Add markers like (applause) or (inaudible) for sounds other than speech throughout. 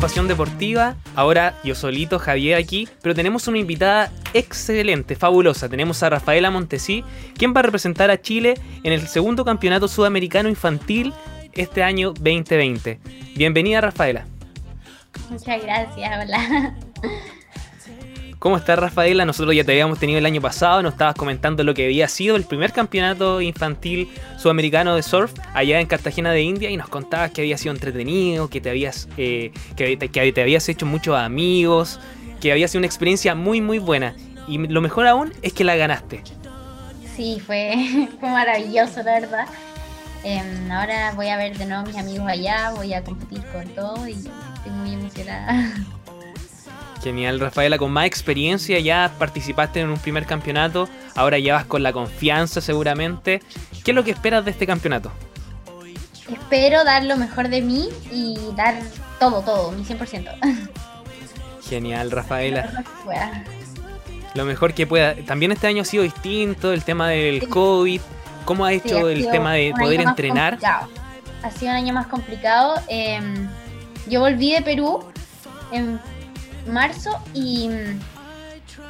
Pasión Deportiva. Ahora yo solito, Javier aquí, pero tenemos una invitada excelente, fabulosa. Tenemos a Rafaela Montesí, quien va a representar a Chile en el segundo campeonato sudamericano infantil este año 2020. Bienvenida, Rafaela. Muchas gracias, hola. ¿Cómo estás, Rafaela? Nosotros ya te habíamos tenido el año pasado, nos estabas comentando lo que había sido el primer campeonato infantil sudamericano de surf allá en Cartagena de India y nos contabas que había sido entretenido, que te habías, eh, que, te habías hecho muchos amigos, que había sido una experiencia muy, muy buena. Y lo mejor aún es que la ganaste. Sí, fue, (laughs) maravilloso, la verdad. Em, ahora voy a ver de nuevo a mis amigos allá, voy a competir con todo y estoy muy emocionada. (laughs) Genial, Rafaela, con más experiencia ya participaste en un primer campeonato, ahora ya vas con la confianza seguramente. ¿Qué es lo que esperas de este campeonato? Espero dar lo mejor de mí y dar todo, todo, mi 100%. Genial, Rafaela. Lo mejor que pueda. También este año ha sido distinto, el tema del COVID. ¿Cómo ha hecho el tema de poder entrenar? Ha sido un año más complicado. Em, yo volví de Perú en marzo y,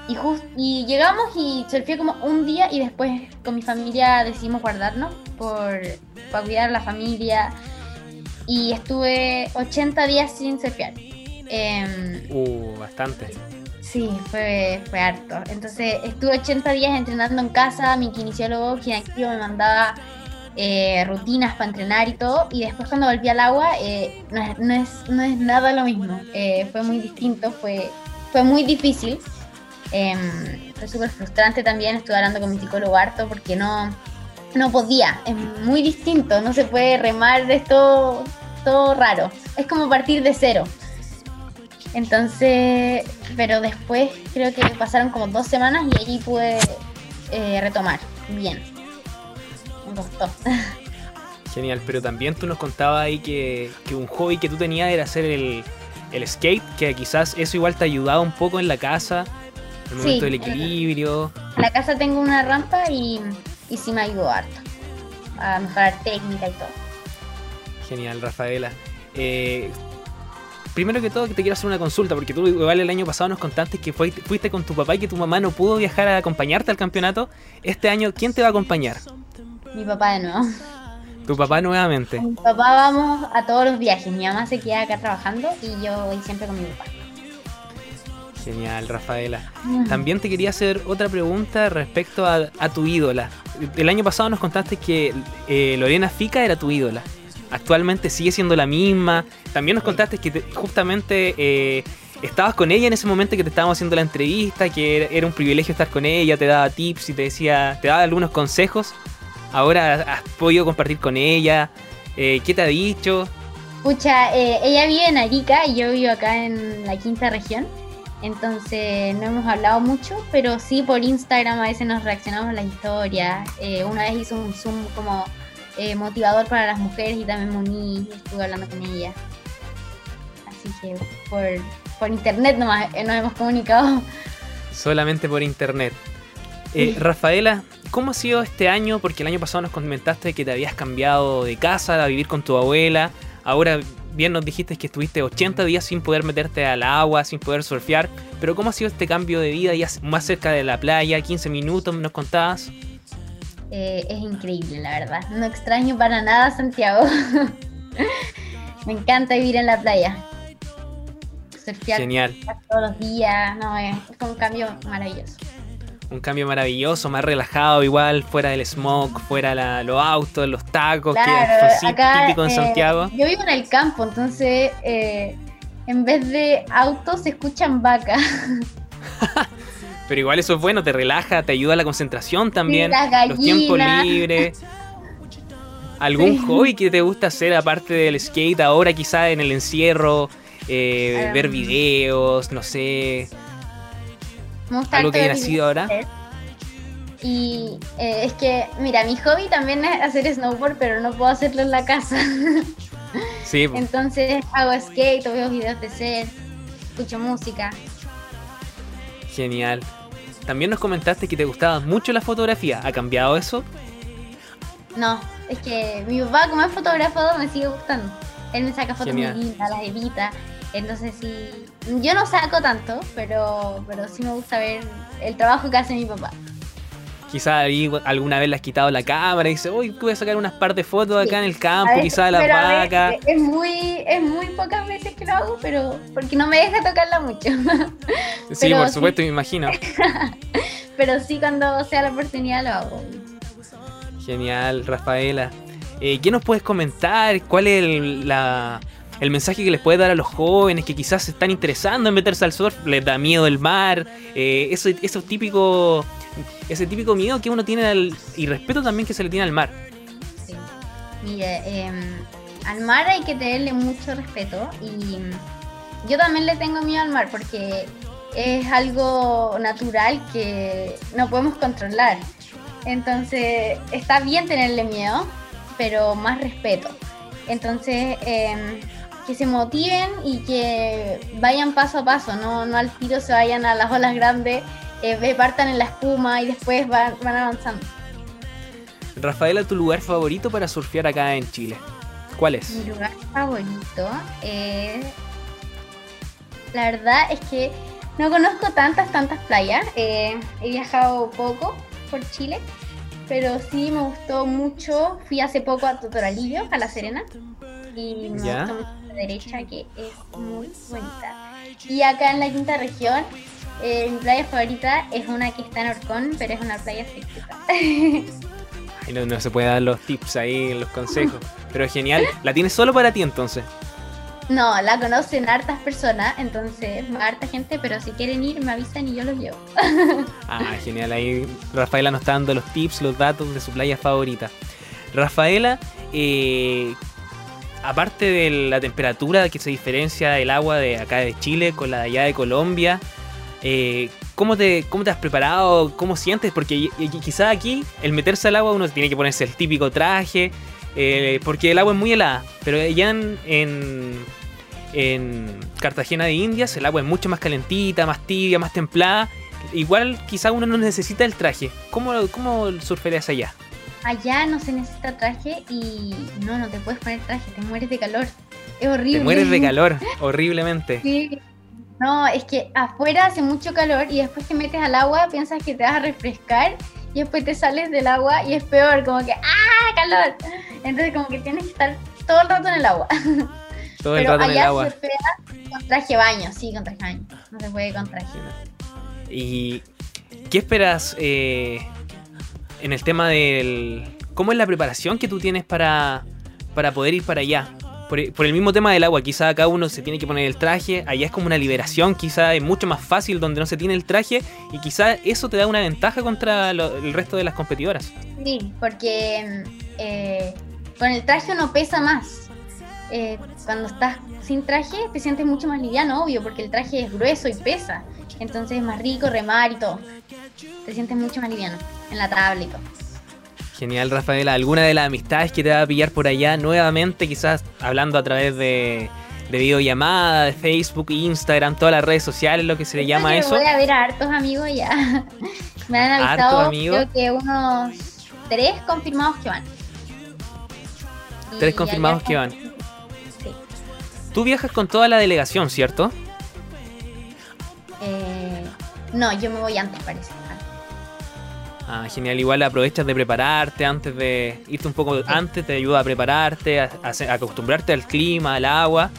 y, y llegamos y surfé como un día y después con mi familia decidimos guardarnos por, para cuidar a la familia y estuve 80 días sin surfear. Em, uh, bastante. Sí, fue, fue harto. Entonces estuve 80 días entrenando en casa, mi kinesiólogo, quien activo me mandaba eh, rutinas para entrenar y todo, y después cuando volví al agua eh, no, es, no, es, nada lo mismo, eh, fue muy distinto, fue, fue muy difícil, em, fue súper frustrante también, estuve hablando con mi psicólogo harto porque no, no podía, es muy distinto, no se puede remar, de esto todo raro, es como partir de cero. Entonces, pero después creo que pasaron como dos semanas y allí pude retomar bien. (laughs) Genial, pero también tú nos contabas ahí que, un hobby que tú tenías era hacer el, skate, que quizás eso igual te ayudaba un poco en la casa, el momento del equilibrio. En la casa tengo una rampa y, y sí me ayudó harto a mejorar técnica y todo. Genial, Rafaela. Eh, primero que todo, te quiero hacer una consulta, porque tú igual el año pasado nos contaste que fuiste con tu papá y que tu mamá no pudo viajar a acompañarte al campeonato. Este año, ¿quién te va a acompañar? Mi papá de nuevo. ¿Tu papá nuevamente? mi papá vamos a todos los viajes. Mi mamá se queda acá trabajando y yo voy siempre con mi papá. Genial, Rafaela. También te quería hacer otra pregunta respecto a, tu ídola. El año pasado nos contaste que eh, Lorena Fica era tu ídola. Actualmente sigue siendo la misma. También nos contaste que justamente eh, estabas con ella en ese momento que te estábamos haciendo la entrevista, que era un privilegio estar con ella, te daba tips y te decía, te daba algunos consejos. Ahora has podido compartir con ella. Eh, ¿Qué te ha dicho? Escucha, eh, ella vive en Arica y yo vivo acá en la quinta región. Entonces no hemos hablado mucho, pero sí por Instagram a veces nos reaccionamos a la historia. Eh, una vez hizo un Zoom como motivador para las mujeres y también me uní y estuve hablando con ella. Así que por, por internet nomás nos hemos comunicado. Solamente por internet. Rafaela, ¿Cómo ha sido este año? Porque el año pasado nos comentaste que te habías cambiado de casa a vivir con tu abuela. Ahora bien nos dijiste que estuviste 80 días sin poder meterte al agua, sin poder surfear. Pero ¿cómo ha sido este cambio de vida ya más cerca de la playa? 15 minutos nos contabas. Eh, es increíble, la verdad. No extraño para nada Santiago. (laughs) Me encanta vivir en la playa. Surfear Genial. todos los días. No, es un cambio maravilloso un cambio maravilloso, más relajado, igual, fuera del smoke, fuera los autos, los tacos, que es típico en eh, Santiago. Yo vivo en el campo, entonces eh, en vez de autos se escuchan vacas. (laughs) Pero igual eso es bueno, te relaja, te ayuda a la concentración también, los tiempos libres. (laughs) ¿Algún hobby que te gusta hacer aparte del skate ahora quizá en el encierro? Eh, ver videos, no sé, algo que haya nacido ahora. Y eh, es que, mira, mi hobby también es hacer snowboard, pero no puedo hacerlo en la casa. (laughs) Sí. Entonces hago skate, veo videos de ser, escucho música. Genial. También nos comentaste que te gustaba mucho la fotografía. ¿Ha cambiado eso? No, es que mi papá, como es fotógrafo, me sigue gustando. Él me saca fotos muy lindas, las edita. Entonces sí, yo no saco tanto, pero, pero sí me gusta ver el trabajo que hace mi papá. Quizá ahí alguna vez le has quitado la cámara y dice, uy, voy a sacar unas par de fotos acá en el campo, quizá de las vacas. Es muy, es muy pocas veces que lo hago, pero porque no me deja tocarla mucho. sí, (laughs) por supuesto, me imagino. (laughs) pero sí, cuando sea la oportunidad lo hago. Genial, Rafaela. Eh, ¿Qué nos puedes comentar? ¿Cuál es el, la, el mensaje que les puede dar a los jóvenes que quizás se están interesando en meterse al surf? ¿Les da miedo el mar? Eh, eso, eso típico ese típico miedo que uno tiene al, y respeto también que se le tiene al mar. Sí. Mire, em, al mar hay que tenerle mucho respeto y yo también le tengo miedo al mar porque es algo natural que no podemos controlar. Entonces está bien tenerle miedo, pero más respeto. Entonces, em, que se motiven y que vayan paso a paso, no, no al tiro se vayan a las olas grandes eh, partan en la espuma y después van, avanzando. Rafaela, ¿tu lugar favorito para surfear acá en Chile? ¿Cuál es? Mi lugar favorito eh, La verdad es que no conozco tantas, tantas playas. Eh, he viajado poco por Chile, pero sí me gustó mucho. Fui hace poco a Totoralillo, a La Serena, y me gustó mucho derecha, que es muy bonita. Y acá en la quinta región eh, mi playa favorita es una que está en Orcón, pero es una playa secreta. no, no, se puede dar los tips ahí, los consejos. Pero es genial. ¿La tienes solo para ti entonces? No, la conocen hartas personas, entonces harta gente, pero si quieren ir me avisan y yo los llevo. (laughs) ah, genial. Ahí Rafaela nos está dando los tips, los datos de su playa favorita. Rafaela, eh, aparte de la temperatura que se diferencia del agua de acá de Chile con la de allá de Colombia, eh, ¿cómo, te, ¿Cómo te has preparado? ¿Cómo sientes? Porque quizá aquí el meterse al agua uno tiene que ponerse el típico traje, eh, porque el agua es muy helada, pero allá en, en, Cartagena de Indias el agua es mucho más calentita, más tibia, más templada. Igual quizá uno no necesita el traje. ¿Cómo, cómo allá? Allá no se necesita traje y no, no te puedes poner traje, te mueres de calor. Es horrible. Te mueres de calor, (laughs) horriblemente. Sí, no, es que afuera hace mucho calor y después te metes al agua, piensas que te vas a refrescar y después te sales del agua y es peor, como que ¡ah, calor! Entonces como que tienes que estar todo el rato en el agua. (laughs) Todo el rato en el agua. Se con traje baño, sí, con traje baño. No se puede con traje. ¿Y qué esperas eh, en el tema del... ¿Cómo es la preparación que tú tienes para, para poder ir para allá? por, el mismo tema del agua, quizá acá uno se tiene que poner el traje, allá es como una liberación, quizá es mucho más fácil donde no se tiene el traje y quizá eso te da una ventaja contra el resto de las competidoras. Sí, porque eh, con el traje uno pesa más. Eh, cuando estás sin traje te sientes mucho más liviano, obvio, porque el traje es grueso y pesa. Entonces es más rico remar y todo. Te sientes mucho más liviano en la tabla y todo. Genial, Rafaela. ¿Alguna de las amistades que te va a pillar por allá nuevamente, quizás hablando a través de, de videollamada, de Facebook, Instagram, todas las redes sociales, lo que se le llama eso? Voy a ver a hartos amigos ya. (laughs) Me han avisado, creo que unos tres confirmados que van. tres confirmados que van. Sí. Tú viajas con toda la delegación, ¿cierto? Eh, no, yo me voy antes, parece. Ah, genial, igual aprovechas de prepararte antes de irte un poco antes, te ayuda a prepararte, a, acostumbrarte al clima, al agua.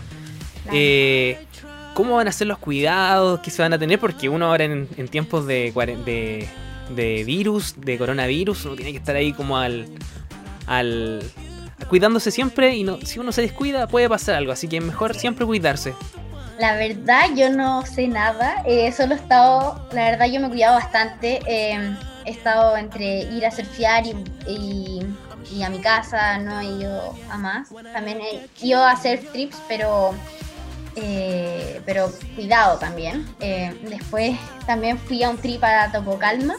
Eh, ¿Cómo van a ser los cuidados que se van a tener? Porque uno ahora en, tiempos de, de, virus, de coronavirus, uno tiene que estar ahí como al, al cuidándose siempre y no, si uno se descuida puede pasar algo, así que es mejor siempre cuidarse. La verdad yo no sé nada, eh, solo he estado, la verdad yo me he cuidado bastante. Eh, he estado entre ir a surfear y, a mi casa, no he ido a más. También he ido a hacer trips, pero, eh, pero cuidado también. Después también fui a un trip a Topo Calma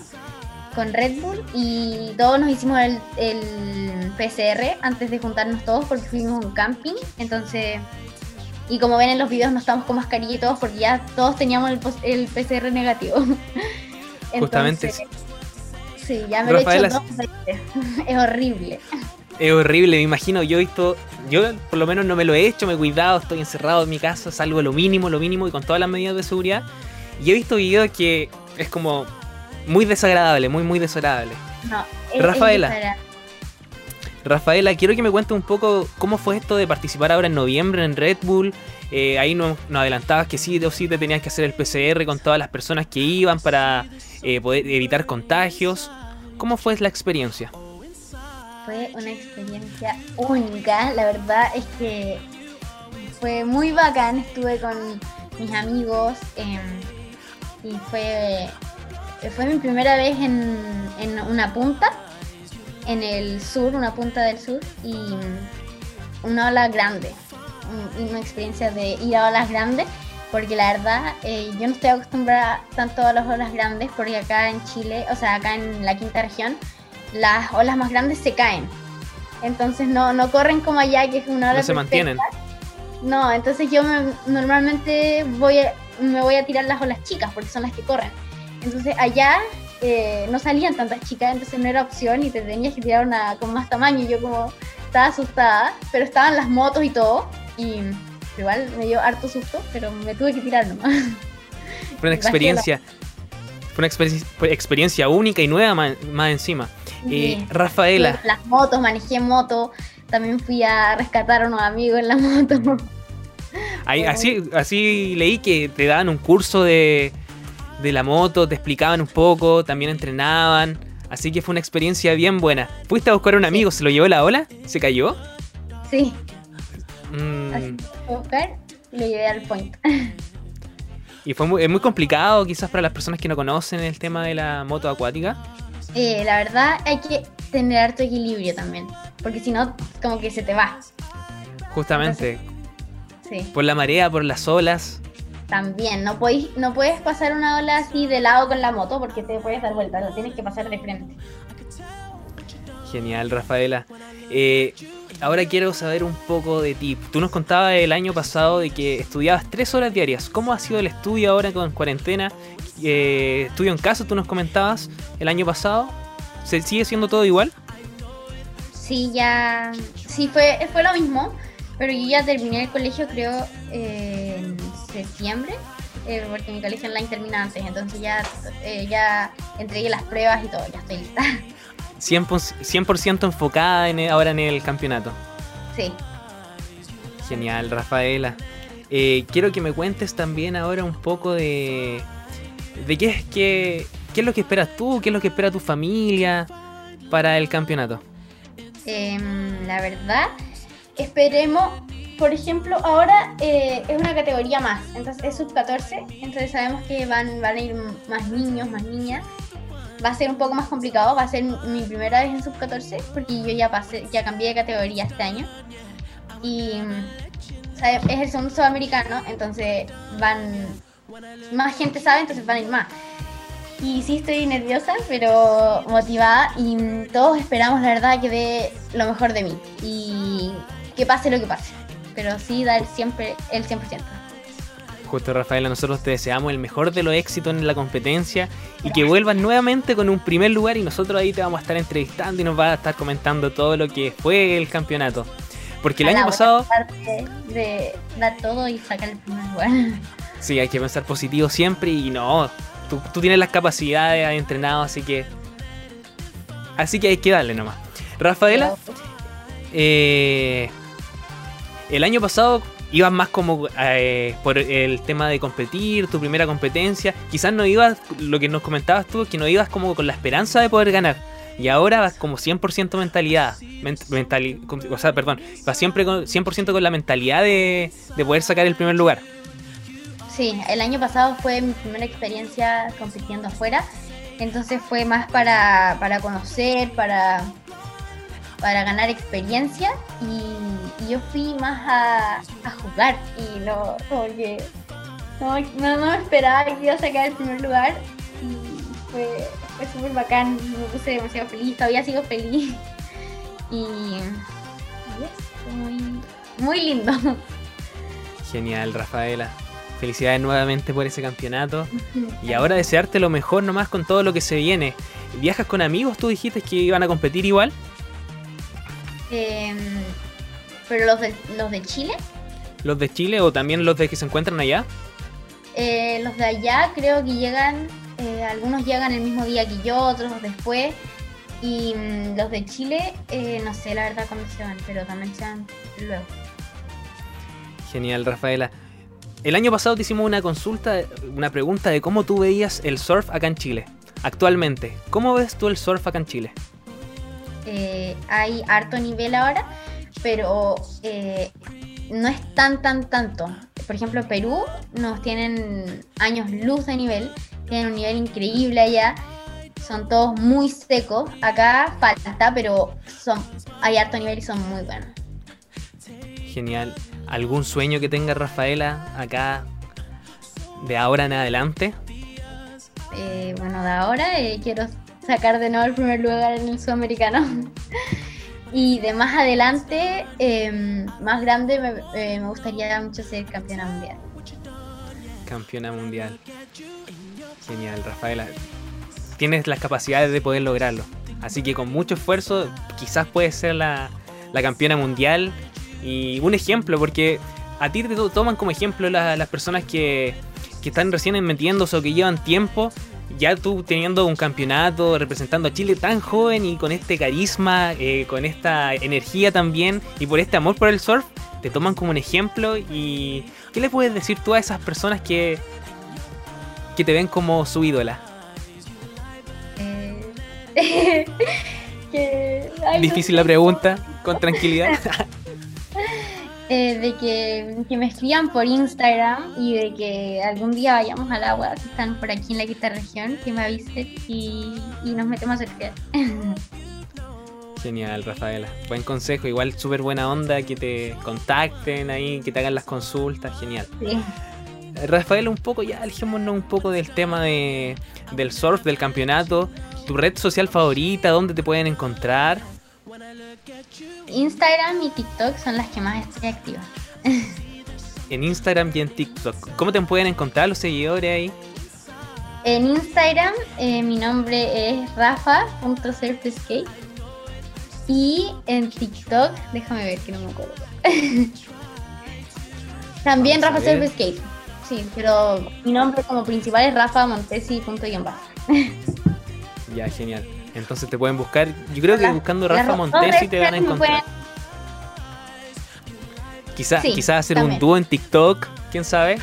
con Red Bull y todos nos hicimos el, el PCR antes de juntarnos todos porque fuimos a un camping. Entonces y como ven en los videos no estamos con mascarilla y todos porque ya todos teníamos el, el PCR negativo. (laughs) Justamente Sí, ya me lo he hecho (laughs) Es horrible. Es horrible, me imagino. Yo he visto yo por lo menos no me lo he hecho, me he cuidado, estoy encerrado en mi casa, salgo lo mínimo, lo mínimo y con todas las medidas de seguridad. Y he visto videos que es como muy desagradable, muy, muy desagradable. No, es, Rafaela. Rafaela, quiero que me cuentes un poco cómo fue esto de participar ahora en noviembre en Red Bull. Eh, ahí nos, adelantabas que sí o sí te tenías que hacer el PCR con todas las personas que iban para eh, poder evitar contagios. ¿Cómo fue la experiencia? Fue una experiencia única, la verdad es que fue muy bacán, estuve con mis amigos em, y fue, fue mi primera vez en, en una punta en el sur, una punta del sur, y una ola grande. Una experiencia de ir a olas grandes, porque la verdad eh, yo no estoy acostumbrada tanto a las olas grandes, porque acá en Chile, o sea, acá en la quinta región, las olas más grandes se caen. Entonces no, no corren como allá, que es una ola. No se mantienen. No, entonces yo normalmente voy me voy a tirar las olas chicas, porque son las que corren. Entonces allá eh, no salían tantas chicas, entonces no era opción y te tenías que tirar una con más tamaño. Y yo como estaba asustada, pero estaban las motos y todo. Y igual me dio harto susto, pero me tuve que tirar nomás. Fue una (laughs) experiencia. Fue una experiencia única y nueva más, encima. Eh, Rafaela. las motos, manejé moto. También fui a rescatar a unos amigos en la moto. (laughs) así, así leí que te daban un curso de, de la moto, te explicaban un poco, también entrenaban. Así que fue una experiencia bien buena. ¿Fuiste a buscar a un amigo? ¿Se lo llevó la ola? ¿Se cayó? Sí. Mm. Así a buscar lo llevé al point. ¿Y fue muy, es muy complicado quizás para las personas que no conocen el tema de la moto acuática? Eh, la verdad hay que tener harto equilibrio también, porque si no, como que se te va. Justamente. sí. Por la marea, por las olas también. No, podéis, no puedes pasar una ola así de lado con la moto porque te puedes dar vuelta, lo tienes que pasar de frente. Genial, Rafaela. Eh, ahora quiero saber un poco de ti. Tú nos contabas el año pasado de que estudiabas tres horas diarias. ¿Cómo ha sido el estudio ahora con cuarentena? Eh, estudio en casa, tú nos comentabas el año pasado. ¿Se sigue siendo todo igual? Sí, ya. Sí, fue, fue lo mismo. Pero yo ya terminé el colegio, creo, en septiembre, eh, porque mi colegio online termina antes, entonces ya, eh, ya entregué las pruebas y todo, ya estoy lista. 100%, enfocada en, ahora en el campeonato. Sí. Genial, Rafaela. Eh, quiero que me cuentes también ahora un poco de, de qué, es, qué, qué es lo que esperas tú, qué es lo que espera tu familia para el campeonato. Em, la verdad esperemos, por ejemplo, ahora eh, es una categoría más, entonces es sub 14, entonces sabemos que van, van a ir más niños, más niñas. Va a ser un poco más complicado, va a ser mi primera vez en sub 14 porque yo ya pasé, ya cambié de categoría este año. Y es el segundo sudamericano, entonces van más gente sabe, entonces van a ir más. Y sí estoy nerviosa, pero motivada y todos esperamos la verdad que dé lo mejor de mí. Y que pase lo que pase. Pero sí dar siempre el 100%. Justo Rafaela, nosotros te deseamos el mejor de los éxitos en la competencia y que vuelvas nuevamente con un primer lugar y nosotros ahí te vamos a estar entrevistando y nos vas a estar comentando todo lo que fue el campeonato. Porque el año pasado... De, dar todo y sacar el primer lugar. (laughs) Sí, hay que pensar positivo siempre y no, tú, tú tienes las capacidades, has entrenado, así que... Así que hay que darle nomás. Rafaela, eh, el año pasado ibas más como eh, por el tema de competir, tu primera competencia. Quizás no ibas, lo que nos comentabas tú, que no ibas como con la esperanza de poder ganar. Y ahora vas como 100% mentalidad. o sea, perdón, vas siempre con 100% con la mentalidad de, de poder sacar el primer lugar. Sí, el año pasado fue mi primera experiencia compitiendo afuera. Entonces fue más para, para conocer, para para ganar experiencia y, yo fui más a, jugar y no, como que no, no, me esperaba que iba a sacar el primer lugar y fue, fue súper bacán, me puse demasiado feliz, todavía sigo feliz (laughs) y, es muy, muy lindo. Genial, Rafaela. Felicidades nuevamente por ese campeonato. Y ahora desearte lo mejor nomás con todo lo que se viene. ¿Viajas con amigos? Tú dijiste que iban a competir igual. Em, ¿Pero los de, los de Chile? ¿Los de Chile o también los de que se encuentran allá? Eh, los de allá creo que llegan, eh, algunos llegan el mismo día que yo, otros después. Y mm, los de Chile, eh, no sé la verdad cuándo se van, pero también se van luego. Genial, Rafaela. El año pasado te hicimos una consulta, una pregunta de cómo tú veías el surf acá en Chile. Actualmente, ¿cómo ves tú el surf acá en Chile? Eh, hay harto nivel ahora, pero eh, no es tan, tan, tanto. Por ejemplo, Perú nos tienen años luz de nivel, tienen un nivel increíble allá, son todos muy secos. Acá falta, pero son, hay harto nivel y son muy buenos. Genial. ¿Algún sueño que tenga Rafaela acá de ahora en adelante? Eh, bueno, de ahora eh, quiero sacar de nuevo el primer lugar en el sudamericano. (laughs) y de más adelante, eh, más grande, me, eh, me gustaría mucho ser campeona mundial. Campeona mundial. Genial, Rafaela. Tienes las capacidades de poder lograrlo. Así que con mucho esfuerzo, quizás puedes ser la, campeona mundial. Y un ejemplo, porque a ti te to- toman como ejemplo la- las personas que, que están recién metiéndose o que llevan tiempo. Ya tú teniendo un campeonato, representando a Chile tan joven y con este carisma, eh, con esta energía también y por este amor por el surf, te toman como un ejemplo. ¿Y qué le puedes decir tú a esas personas que, que te ven como su ídola? Eh, (laughs) que- ay, no Difícil la pregunta, con tranquilidad. (laughs) Eh, de que, que me escriban por Instagram y de que algún día vayamos al agua, si están por aquí en la quinta región, que me avisen y, y nos metemos a (laughs) surfear. Genial, Rafaela. Buen consejo, igual súper buena onda, que te contacten ahí, que te hagan las consultas, genial. Sí. Rafaela, un poco ya, alejémonos un poco del tema de, del surf, del campeonato. ¿Tu red social favorita? ¿Dónde te pueden encontrar? Instagram y TikTok son las que más estoy activa. (laughs) En Instagram y en TikTok. ¿Cómo te pueden encontrar los seguidores ahí? En Instagram eh, mi nombre es rafa.surfskate y en TikTok, déjame ver que no me acuerdo. (laughs) También Vamos Rafa. Surfskate. Sí, pero mi nombre como principal es Rafa. (laughs) Ya, genial. Entonces te pueden buscar. Yo creo que buscando Rafa Montesi te van a encontrar. pueden- Quizás Sí, hacer un dúo en TikTok, quién sabe.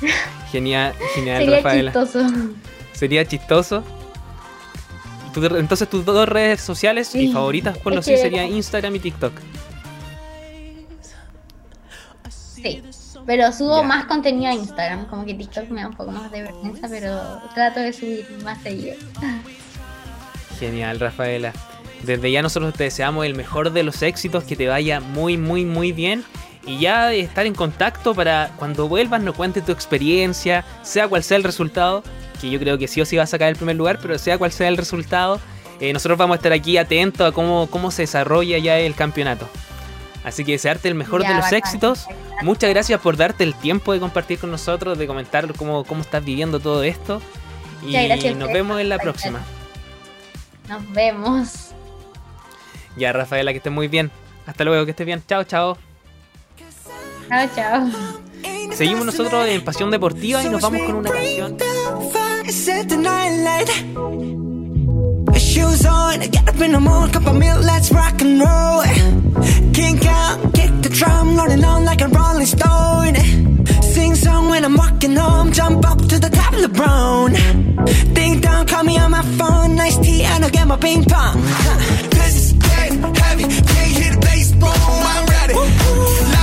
(laughs) Genial, genial, Sería Rafaela. chistoso. Sería chistoso. Entonces tus dos redes sociales y favoritas por lo sí serían Instagram y TikTok. Sí. Pero subo más contenido a Instagram, como que TikTok me da un poco más de vergüenza, pero trato de subir más seguido. Genial, Rafaela. Desde ya nosotros te deseamos el mejor de los éxitos, que te vaya muy, muy, muy bien. Y ya estar en contacto para cuando vuelvas nos cuentes tu experiencia, sea cual sea el resultado, que yo creo que sí o sí va a sacar el primer lugar, pero sea cual sea el resultado, eh, nosotros vamos a estar aquí atentos a cómo, cómo se desarrolla ya el campeonato. Así que desearte el mejor Ya, de los bacán. éxitos. Muchas gracias por darte el tiempo de compartir con nosotros, de comentar cómo, cómo estás viviendo todo esto. Y gracias nos vemos en la próxima. Nos vemos. Ya, Rafaela, que estés muy bien. Hasta luego, que estés bien. Chao, chao. Chao, chao. Seguimos nosotros en Pasión Deportiva y nos vamos con una canción. Shoes on, get up in the morning, cup of milk, let's rock and roll. Kink out, kick the drum, rolling on like a rolling stone. Sing song when I'm walking home, jump up to the top of the brown. Ding dong, call me on my phone, nice tea, and I'll get my ping pong. This is dead heavy, can't hit a baseball, I'm ready. Life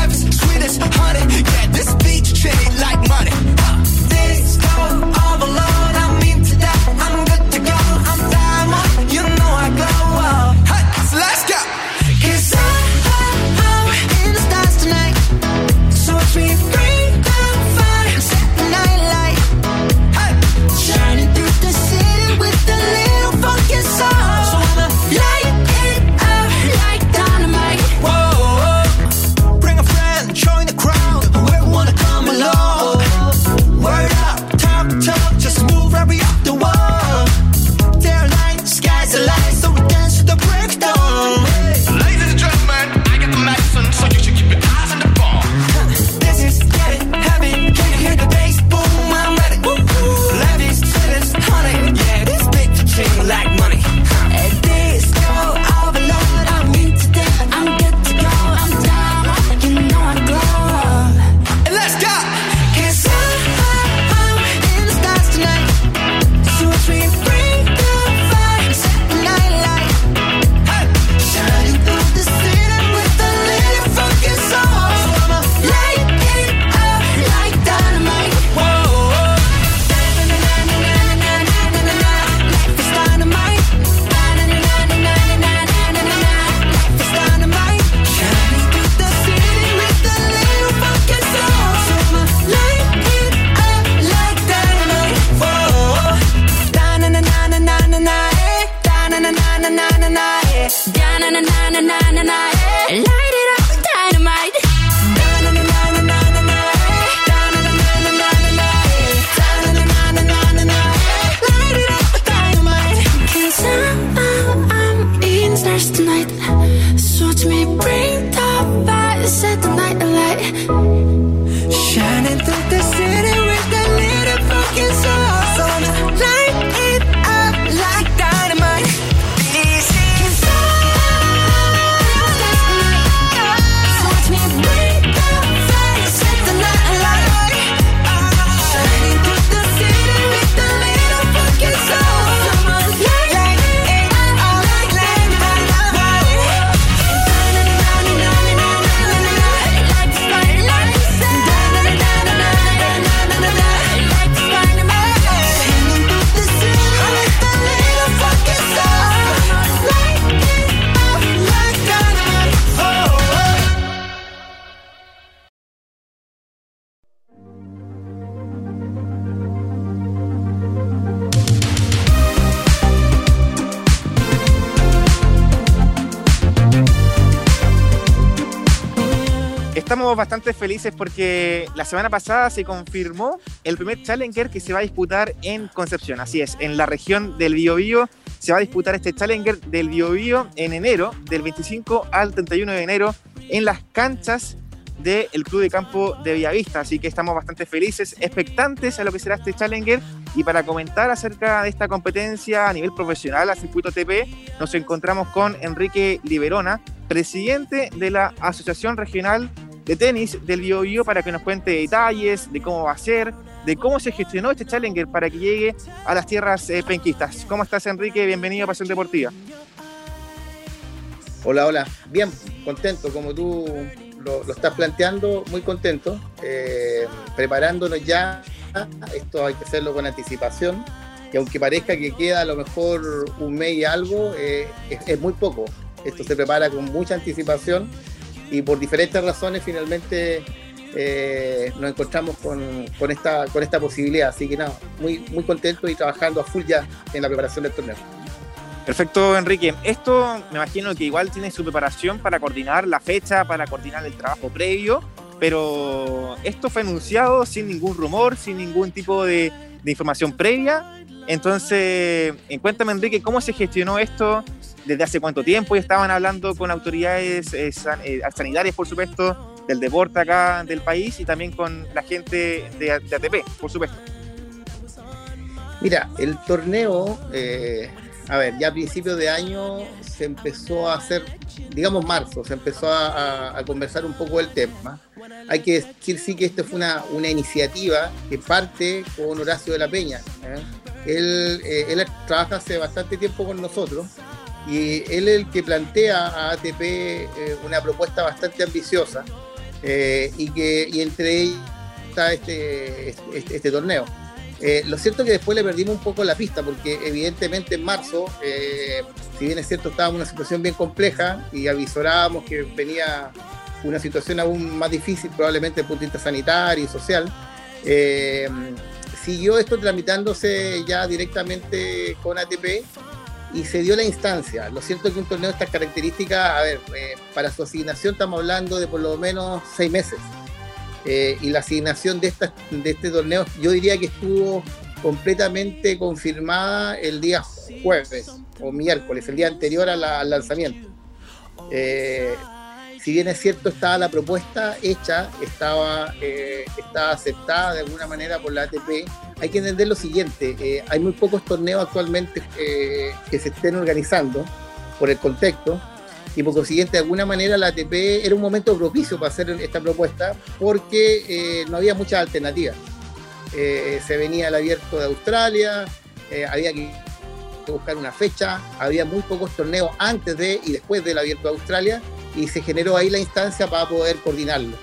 na na yeah. Da na na na na na na yeah. Da na na na na na na yeah. Light it estamos bastante felices porque la semana pasada se confirmó el primer Challenger que se va a disputar en Concepción. Así es, en la región del Biobío se va a disputar este Challenger del Biobío en enero, del 25 al 31 de enero, en las canchas del Club de Campo de Villavista. Así que estamos bastante felices, expectantes a lo que será este Challenger. Y para comentar acerca de esta competencia a nivel profesional, a circuito TP, nos encontramos con Enrique Liberona, presidente de la Asociación Regional de tenis del Bio, para que nos cuente detalles de cómo va a ser, de cómo se gestionó este Challenger para que llegue a las tierras eh, penquistas. ¿Cómo estás, Enrique? Bienvenido a Pasión Deportiva. Hola, hola. Bien, contento, como tú lo, estás planteando, muy contento, eh, preparándonos ya. Esto hay que hacerlo con anticipación. Y aunque parezca que queda a lo mejor un mes y algo, eh, es muy poco. Esto se prepara con mucha anticipación y por diferentes razones finalmente eh, nos encontramos con, con, esta, con esta posibilidad. Así que nada, muy, muy contento y trabajando a full ya en la preparación del torneo. Perfecto, Enrique. Esto me imagino que igual tiene su preparación para coordinar la fecha, para coordinar el trabajo previo, pero esto fue anunciado sin ningún rumor, sin ningún tipo de, de información previa. Entonces, eh, cuéntame, Enrique, ¿cómo se gestionó esto? desde hace cuánto tiempo y estaban hablando con autoridades eh, eh, sanitarias, por supuesto, del deporte acá del país y también con la gente de, ATP, por supuesto. Mira, el torneo, a ver, ya a principios de año se empezó a hacer, digamos marzo, se empezó a, conversar un poco del tema. Hay que decir sí que esta fue una, iniciativa que parte con Horacio de la Peña. Él, él trabaja hace bastante tiempo con nosotros y él es el que plantea a ATP eh, una propuesta bastante ambiciosa eh, y que entre ellos está este, este, este torneo. Eh, lo cierto es que después le perdimos un poco la pista porque evidentemente en marzo, si bien es cierto estábamos en una situación bien compleja y avisorábamos que venía una situación aún más difícil probablemente desde el punto de vista sanitario y social, siguió esto tramitándose ya directamente con ATP y se dio la instancia. Lo cierto es que un torneo de estas características, a ver, eh, para su asignación estamos hablando de por lo menos seis meses. Eh, y la asignación de, esta, de este torneo yo diría que estuvo completamente confirmada el día jueves o miércoles, el día anterior al lanzamiento. Eh, si bien es cierto, estaba la propuesta hecha, estaba, eh, estaba aceptada de alguna manera por la ATP, hay que entender lo siguiente, hay muy pocos torneos actualmente que se estén organizando por el contexto, y por consiguiente, de alguna manera la ATP era un momento propicio para hacer esta propuesta porque no había muchas alternativas. se venía el abierto de Australia, había que buscar una fecha, había muy pocos torneos antes de y después del abierto de Australia, y se generó ahí la instancia para poder coordinarlo.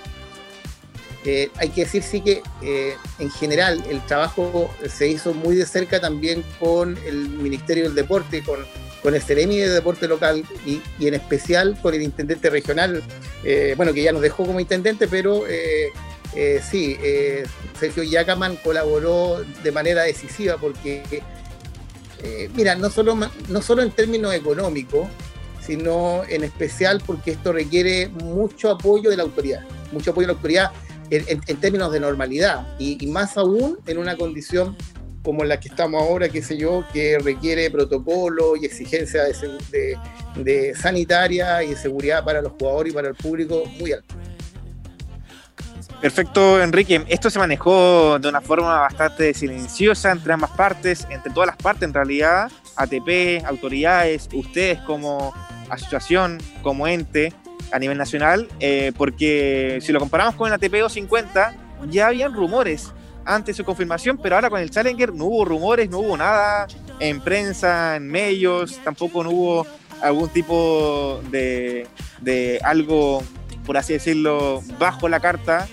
Eh, hay que decir sí que eh, en general el trabajo se hizo muy de cerca también con el Ministerio del Deporte, con, con el Ceremi de Deporte Local y, en especial con el Intendente Regional, eh, bueno, que ya nos dejó como intendente, pero sí, Sergio Yacaman colaboró de manera decisiva porque, mira, no solo, no solo en términos económicos, sino en especial porque esto requiere mucho apoyo de la autoridad, mucho apoyo de la autoridad en, términos de normalidad y, más aún en una condición como la que estamos ahora, qué sé yo, que requiere protocolo y exigencia de, de, sanitaria y de seguridad para los jugadores y para el público muy alto. Perfecto, Enrique. Esto se manejó de una forma bastante silenciosa entre ambas partes, entre todas las partes en realidad, ATP, autoridades, ustedes como asociación, como ente a nivel nacional, eh, porque si lo comparamos con el ATP 250, ya habían rumores antes de su confirmación, pero ahora con el Challenger no hubo rumores, no hubo nada en prensa, en medios, tampoco no hubo algún tipo de, de algo, por así decirlo, bajo la carta.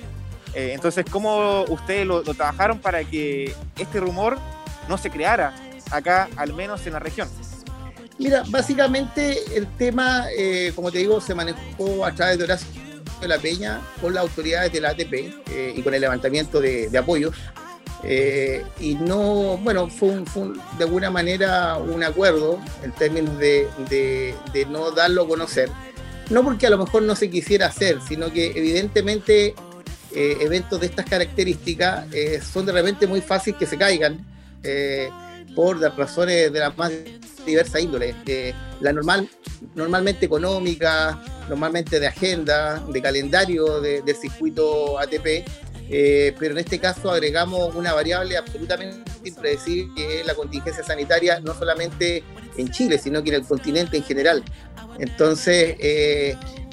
Eh, entonces, ¿cómo ustedes lo trabajaron para que este rumor no se creara acá, al menos en la región? Mira, básicamente el tema, eh, como te digo, se manejó a través de Horacio de la Peña con las autoridades de la ATP eh, y con el levantamiento de, apoyos. Eh, y no, bueno, fue, de alguna manera un acuerdo en términos de, no darlo a conocer. no porque a lo mejor no se quisiera hacer, sino que evidentemente eh, eventos de estas características son de repente muy fáciles que se caigan por las razones de la más diversa índole. la normal, normalmente económica, normalmente de agenda, de calendario del circuito ATP, pero en este caso agregamos una variable absolutamente impredecible que es la contingencia sanitaria, no solamente en Chile, sino que en el continente en general. Entonces,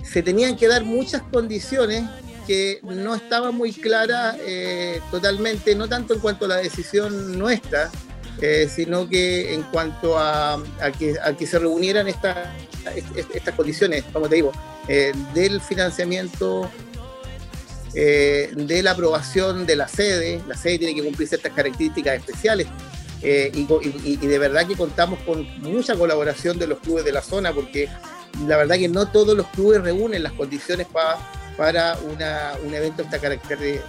se tenían que dar muchas condiciones que no estaba muy clara eh, totalmente, no tanto en cuanto a la decisión nuestra, eh, sino que en cuanto a, que, a que, se reunieran estas estas condiciones, como te digo, eh, del financiamiento, de la aprobación de la sede, la sede tiene que cumplir ciertas características especiales. Y, y, de verdad que contamos con mucha colaboración de los clubes de la zona porque la verdad que no todos los clubes reúnen las condiciones para para un evento de esta, caracter, de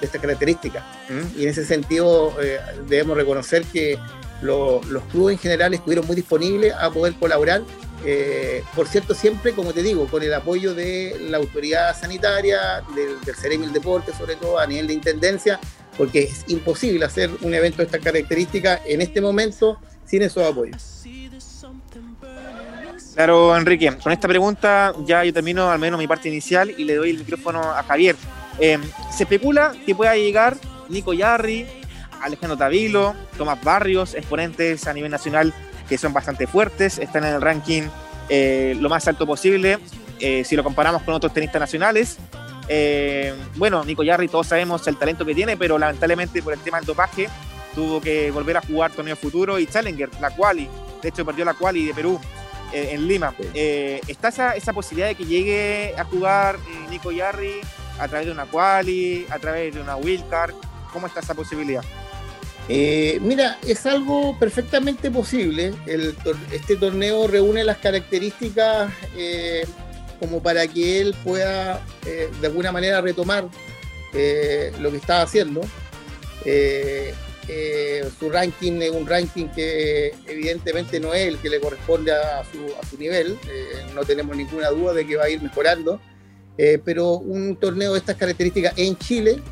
esta característica. ¿Mm? Y en ese sentido eh, debemos reconocer que los clubes en general estuvieron muy disponibles a poder colaborar. Eh, por cierto, siempre, como te digo, con el apoyo de la autoridad sanitaria, del, del del Deporte, sobre todo a nivel de intendencia, porque es imposible hacer un evento de esta característica en este momento sin esos apoyos. Claro, Enrique. Con esta pregunta ya yo termino al menos mi parte inicial y le doy el micrófono a Javier. Eh, se especula que pueda llegar Nico Yarri, Alejandro Tavilo, Tomás Barrios, exponentes a nivel nacional que son bastante fuertes, están en el ranking eh, lo más alto posible eh, si lo comparamos con otros tenistas nacionales. bueno, Nico Yarri todos sabemos el talento que tiene, pero lamentablemente por el tema del dopaje tuvo que volver a jugar torneo futuro y Challenger, la quali. De hecho, perdió la quali de Perú eh, en Lima. Eh, ¿Está esa, posibilidad de que llegue a jugar eh, Nico Yarri a través de una quali, a través de una wildcard? ¿Cómo está esa posibilidad? Mira, es algo perfectamente posible. este torneo reúne las características como para que él pueda de alguna manera retomar lo que estaba haciendo. Eh, su ranking es un ranking que evidentemente no es el que le corresponde a su, nivel, eh, no tenemos ninguna duda de que va a ir mejorando, eh, pero un torneo de estas características en Chile,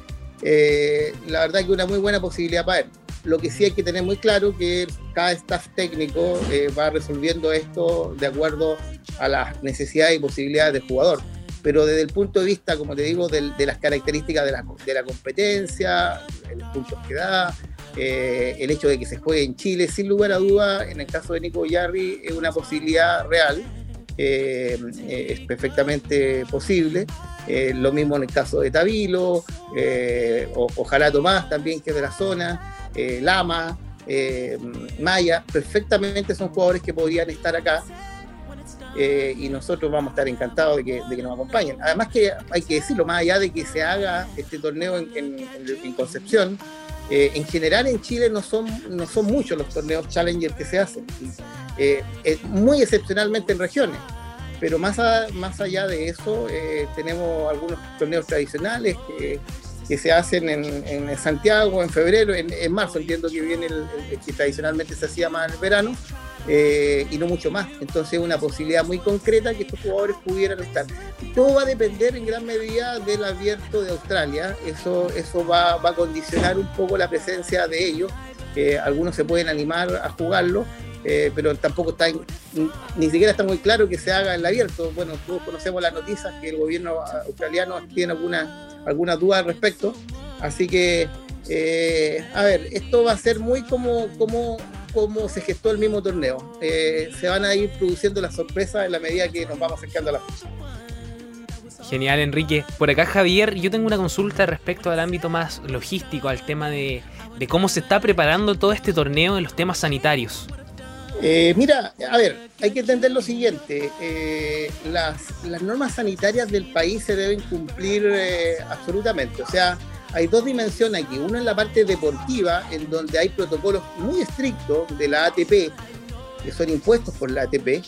la verdad que una muy buena posibilidad para él. Lo que sí hay que tener muy claro que cada staff técnico va resolviendo esto de acuerdo a las necesidades y posibilidades del jugador pero desde el punto de vista, como te digo, de, las características de la, de la competencia, los puntos que da, eh, el hecho de que se juegue en Chile, sin lugar a duda, en el caso de Nico Yarri, es una posibilidad real, eh, es perfectamente posible. Eh, lo mismo en el caso de Tabilo, ojalá Tomás también, que es de la zona, Lama, Maya, perfectamente son jugadores que podrían estar acá. y nosotros vamos a estar encantados de que, nos acompañen. Además que hay que decirlo, más allá de que se haga este torneo en Concepción, eh, en general en Chile no son, no son muchos los torneos Challenger que se hacen, eh, muy excepcionalmente en regiones, pero más, más allá de eso eh, tenemos algunos torneos tradicionales que, que se hacen en, en, Santiago en febrero, en, en, marzo entiendo que viene el, que tradicionalmente se hacía más en el verano, eh, y no mucho más. Entonces, una posibilidad muy concreta que estos jugadores pudieran estar. Todo va a depender en gran medida del abierto de Australia. Eso, eso va, va a condicionar un poco la presencia de ellos. algunos se pueden animar a jugarlo, eh, pero tampoco está, ni siquiera está muy claro que se haga el abierto. Bueno, todos conocemos las noticias que el gobierno australiano tiene alguna, alguna duda al respecto. Así que, eh, a ver, esto va a ser muy como, como cómo se gestó el mismo torneo. Eh, se van a ir produciendo las sorpresas en la medida que nos vamos acercando a la fecha. Genial, Enrique. Por acá, Javier, yo tengo una consulta respecto al ámbito más logístico, al tema de, cómo se está preparando todo este torneo en los temas sanitarios. Eh, mira, a ver, hay que entender lo siguiente. Eh, las, normas sanitarias del país se deben cumplir absolutamente. O sea, hay dos dimensiones aquí. Una en la parte deportiva, en donde hay protocolos muy estrictos de la ATP, que son impuestos por la ATP,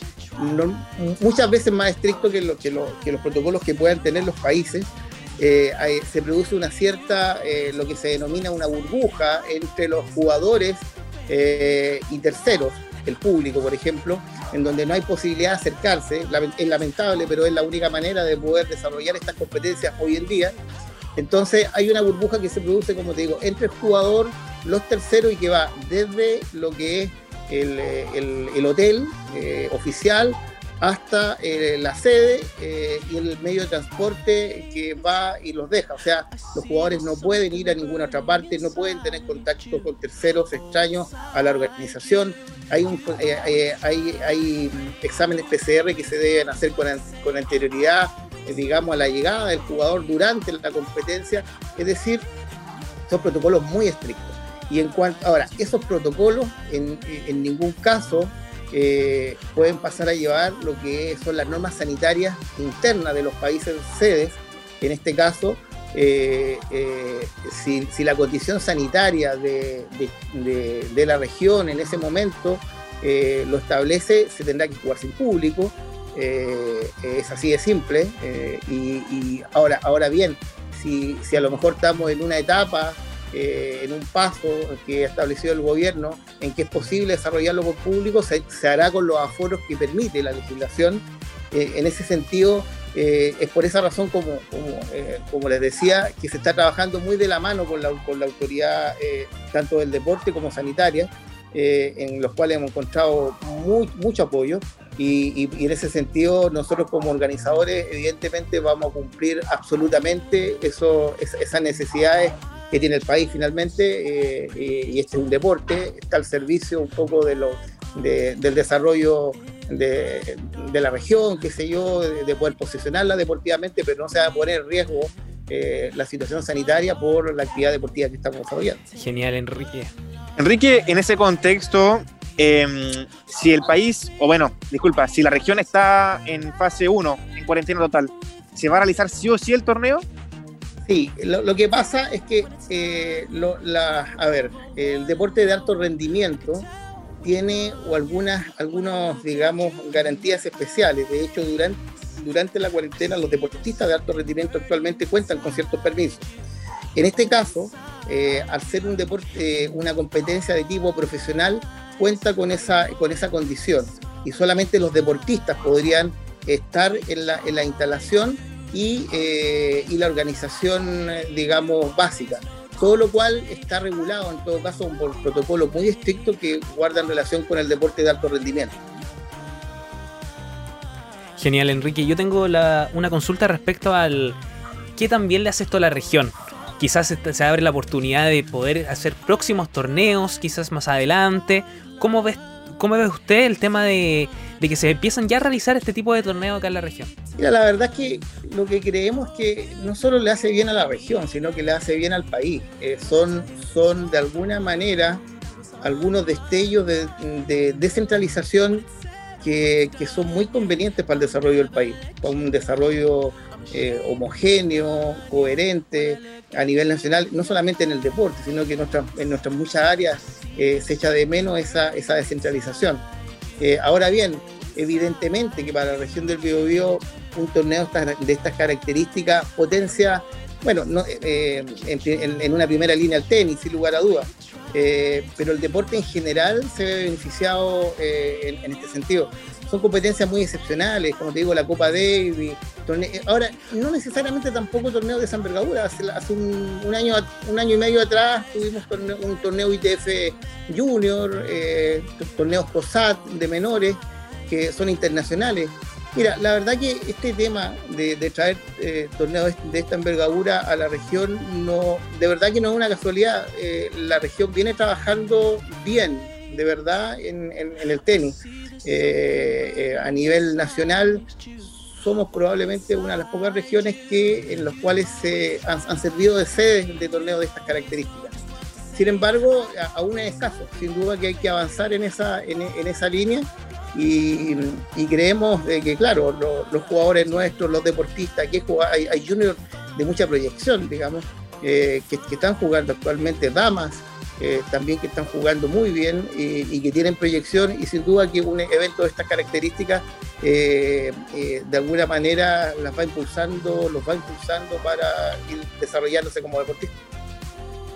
muchas veces más estrictos que, los protocolos que puedan tener los países. Eh, se produce una cierta, eh, lo que se denomina una burbuja entre los jugadores eh, y terceros. El público, por ejemplo, en donde no hay posibilidad de acercarse. Es lamentable, pero es la única manera de poder desarrollar estas competencias hoy en día. Entonces hay una burbuja que se produce, como te digo, entre el jugador, los terceros y que va desde lo que es el, el, hotel eh, oficial hasta eh, la sede eh, y el medio de transporte que va y los deja. O sea, los jugadores no pueden ir a ninguna otra parte, no pueden tener contacto con terceros extraños a la organización. Hay, un, eh, hay, hay, exámenes PCR que se deben hacer con, con anterioridad, digamos, a la llegada del jugador durante la competencia. Es decir, son protocolos muy estrictos. Y en cuanto, ahora, esos protocolos en, en ningún caso eh, pueden pasar a llevar lo que son las normas sanitarias internas de los países sedes. En este caso, eh, eh, si, la condición sanitaria de, la región en ese momento lo establece, se tendrá que jugar sin público. es así de simple. Y, ahora, ahora bien, si, si a lo mejor estamos en una etapa eh, en un paso que ha establecido el gobierno en que es posible desarrollarlo por público, se, hará con los aforos que permite la legislación. Eh, en ese sentido, eh, es por esa razón, como, como, les decía, que se está trabajando muy de la mano con la, con la autoridad, tanto del deporte como sanitaria, en los cuales hemos encontrado mucho apoyo. Y, en ese sentido, nosotros como organizadores, evidentemente, vamos a cumplir absolutamente eso, esas necesidades que tiene el país finalmente, eh, y este es un deporte, está al servicio un poco de lo, del desarrollo de, la región, qué sé yo, de, poder posicionarla deportivamente, pero no se va a poner en riesgo eh, la situación sanitaria por la actividad deportiva que estamos desarrollando. Genial, Enrique. Enrique, en ese contexto, em, si el país, o bueno, disculpa, si la región está en fase 1, en cuarentena total, ¿se va a realizar sí o sí el torneo? Sí, lo, que pasa es que, eh, a ver, el deporte de alto rendimiento tiene o algunas, algunos, digamos, garantías especiales. De hecho, durante, durante la cuarentena los deportistas de alto rendimiento actualmente cuentan con ciertos permisos. En este caso, eh, al ser un deporte, una competencia de tipo profesional, cuenta con esa, con esa condición y solamente los deportistas podrían estar en la, en la instalación eh, y, la organización, digamos, básica. Todo lo cual está regulado, en todo caso, por protocolos muy estrictos que guardan relación con el deporte de alto rendimiento. Genial, Enrique. Yo tengo una consulta respecto al qué también le hace esto a la región. Quizás se, abre la oportunidad de poder hacer próximos torneos, quizás más adelante. ¿Cómo ves, cómo ve usted el tema de, de que se empiezan ya a realizar este tipo de torneos acá en la región? Mira, la verdad es que lo que creemos es que no solo le hace bien a la región, sino que le hace bien al país. Eh, son, son de alguna manera algunos destellos de, descentralización que, son muy convenientes para el desarrollo del país, para un desarrollo eh, homogéneo, coherente a nivel nacional, no solamente en el deporte, sino que en, en nuestras muchas áreas eh, se echa de menos esa, esa descentralización. ahora bien, evidentemente que para la región del Biobío un torneo de estas características potencia, bueno, eh, en, una primera línea el tenis, sin lugar a dudas, eh, pero el deporte en general se ve beneficiado eh, en, este sentido. Son competencias muy excepcionales, como te digo, la Copa Davis. Ahora, no necesariamente tampoco torneos de esa envergadura. Hace, un, año, un año y medio atrás tuvimos un torneo ITF Junior, torneos COSAT de menores que son internacionales. Mira, la verdad que este tema de, traer eh, torneos de esta envergadura a la región, no, de verdad que no es una casualidad. Eh, la región viene trabajando bien, de verdad, en, el tenis. Eh, a nivel nacional, somos probablemente una de las pocas regiones que, en las cuales se han, servido de sedes de torneos de estas características. Sin embargo, aún es escaso. Sin duda que hay que avanzar en esa, en esa línea y, creemos que, claro, los jugadores nuestros, los deportistas, hay juniors de mucha proyección, digamos, eh, que, están jugando actualmente, damas eh, también que están jugando muy bien y, que tienen proyección y sin duda que un evento de estas características eh, de alguna manera las va impulsando, los va impulsando para ir desarrollándose como deportistas.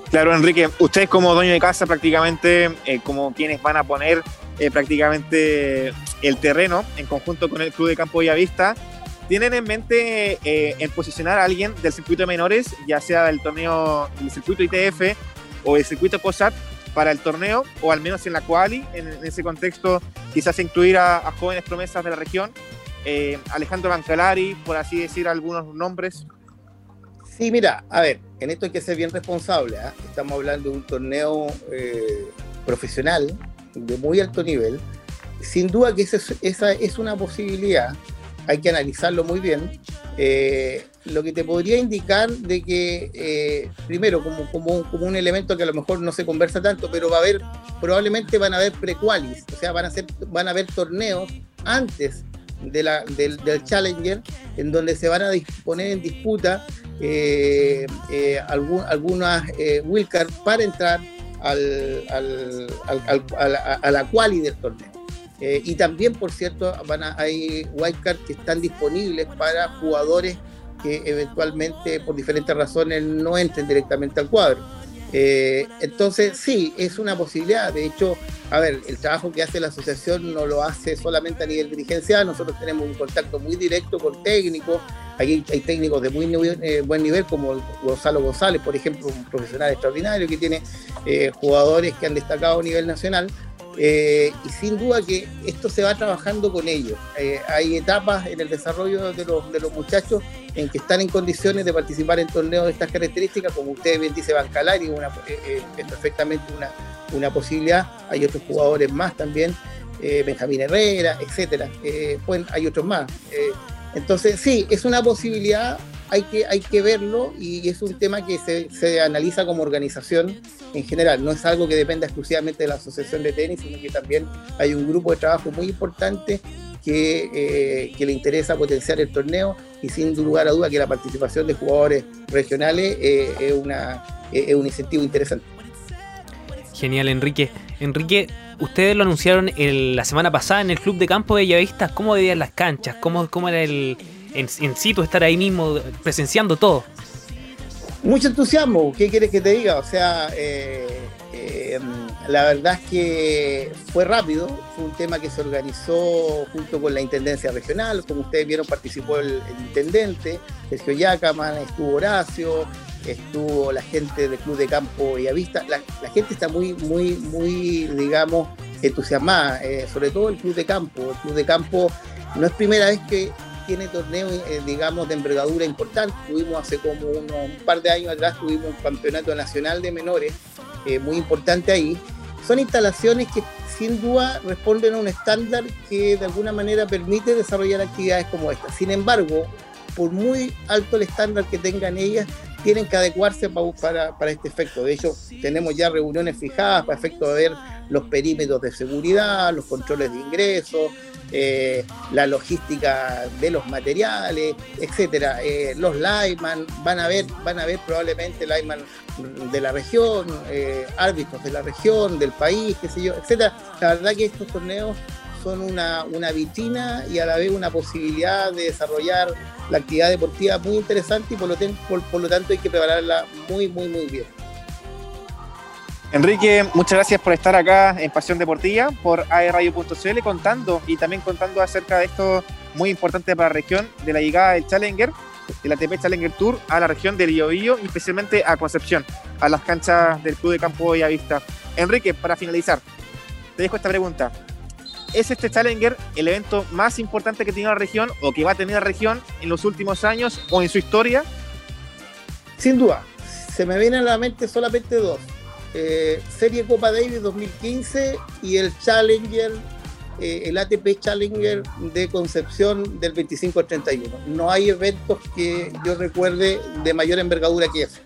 Claro, Enrique, ustedes como dueño de casa prácticamente, como quienes van a poner eh, prácticamente el terreno en conjunto con el Club de Campo Villavista, tienen en mente eh, en posicionar a alguien del circuito de menores, ya sea del torneo, del circuito ITF o el circuito COSAT, para el torneo, o al menos en la quali, en, ese contexto, quizás incluir a, a jóvenes promesas de la región. Eh, Alejandro Bancalari, por así decir algunos nombres. Sí, mira, a ver, en esto hay que ser bien responsable. ¿ah? Estamos hablando de un torneo eh, profesional de muy alto nivel. Sin duda que esa es, esa es una posibilidad, hay que analizarlo muy bien. Eh, lo que te podría indicar de que, eh, primero, como, un elemento que a lo mejor no se conversa tanto, pero va a haber, probablemente van a haber prequalis, o sea, van a, ser, van a haber torneos antes de la, del, Challenger, en donde se van a poner en disputa eh, eh, algún, algunas wildcards para entrar al, a, la, a, la, quali del torneo. Eh, y también, por cierto, van a, hay wildcards que están disponibles para jugadores que eventualmente, por diferentes razones, no entren directamente al cuadro. Eh, entonces, sí, es una posibilidad. De hecho, a ver, el trabajo que hace la asociación no lo hace solamente a nivel dirigencial. Nosotros tenemos un contacto muy directo con técnicos. Aquí hay técnicos de muy eh, buen nivel, como Gonzalo González, por ejemplo, un profesional extraordinario que tiene jugadores que han destacado a nivel nacional. Eh, y sin duda que esto se va trabajando con ellos. Eh, hay etapas en el desarrollo de los, de los, muchachos en que están en condiciones de participar en torneos de estas características, como usted bien dice, Bancalari, eh, es perfectamente una, una, posibilidad. Hay otros jugadores más también, Benjamín Herrera, etcétera. Pues, hay otros más. entonces, sí, es una posibilidad hay que, hay que verlo y es un tema que se, se, analiza como organización en general. No es algo que dependa exclusivamente de la Asociación de Tenis, sino que también hay un grupo de trabajo muy importante que, eh, que le interesa potenciar el torneo y sin lugar a duda que la participación de jugadores regionales eh, es, una, es un incentivo interesante. Genial, Enrique. Enrique, ustedes lo anunciaron el, la semana pasada en el Club de Campo de Bellavista. ¿Cómo veían las canchas? ¿Cómo, cómo era el, en, en situ, estar ahí mismo presenciando todo. Mucho entusiasmo, ¿qué quieres que te diga? O sea, eh, eh, la verdad es que fue rápido, fue un tema que se organizó junto con la Intendencia Regional, como ustedes vieron participó el, Intendente, Sergio Yacaman, estuvo Horacio, estuvo la gente del Club de Campo y Avista, la, la gente está muy, muy, muy, digamos, entusiasmada, eh, sobre todo el Club de Campo, el Club de Campo no es primera vez que tiene torneos, eh, digamos, de envergadura importante. Tuvimos hace como un par de años atrás, tuvimos un campeonato nacional de menores eh, muy importante ahí. Son instalaciones que sin duda responden a un estándar que de alguna manera permite desarrollar actividades como esta. Sin embargo, por muy alto el estándar que tengan ellas, tienen que adecuarse para, para, este efecto. De hecho, tenemos ya reuniones fijadas para efecto de ver los perímetros de seguridad, los controles de ingreso, eh, la logística de los materiales, etcétera. Eh, los lineman van a ver, van a ver probablemente lineman de la región, eh, árbitros de la región, del país, qué sé yo, etcétera. La verdad que estos torneos son una, una vitrina y a la vez una posibilidad de desarrollar la actividad deportiva muy interesante y por lo, tanto hay que prepararla muy, muy, muy bien. Enrique, muchas gracias por estar acá en Pasión Deportiva por aerradio.cl contando y también contando acerca de esto muy importante para la región de la llegada del Challenger, del ATP Challenger Tour a la región del Biobío y especialmente a Concepción, a las canchas del Club de Campo Bellavista. Enrique, para finalizar, te dejo esta pregunta. ¿Es este Challenger el evento más importante que tiene la región o que va a tener la región en los últimos años o en su historia? Sin duda. Se me vienen a la mente solamente dos. Eh, Serie Copa Davis 2015 y el Challenger, eh, el ATP Challenger de Concepción del 25 al 31. No hay eventos que yo recuerde de mayor envergadura que eso.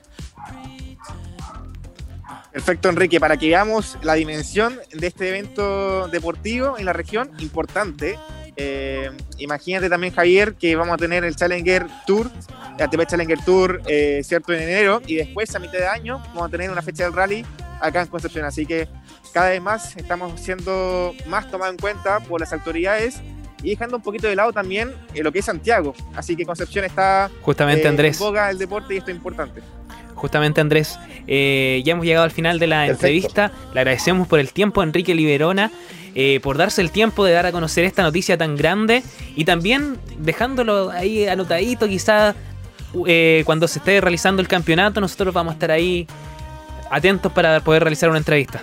Perfecto, Enrique. Para que veamos la dimensión de este evento deportivo en la región, importante. Eh, imagínate también, Javier, que vamos a tener el Challenger Tour, el ATP Challenger Tour, eh, ¿cierto? En enero, y después, a mitad de año, vamos a tener una fecha del rally acá en Concepción. Así que cada vez más estamos siendo más tomados en cuenta por las autoridades y dejando un poquito de lado también eh, lo que es Santiago. Así que Concepción está justamente Andrés en boga del deporte y esto es importante. Justamente Andrés, eh, ya hemos llegado al final de la Perfecto. entrevista. Le agradecemos por el tiempo a Enrique Liberona, eh, por darse el tiempo de dar a conocer esta noticia tan grande y también dejándolo ahí anotadito, quizás eh, cuando se esté realizando el campeonato, nosotros vamos a estar ahí atentos para poder realizar una entrevista.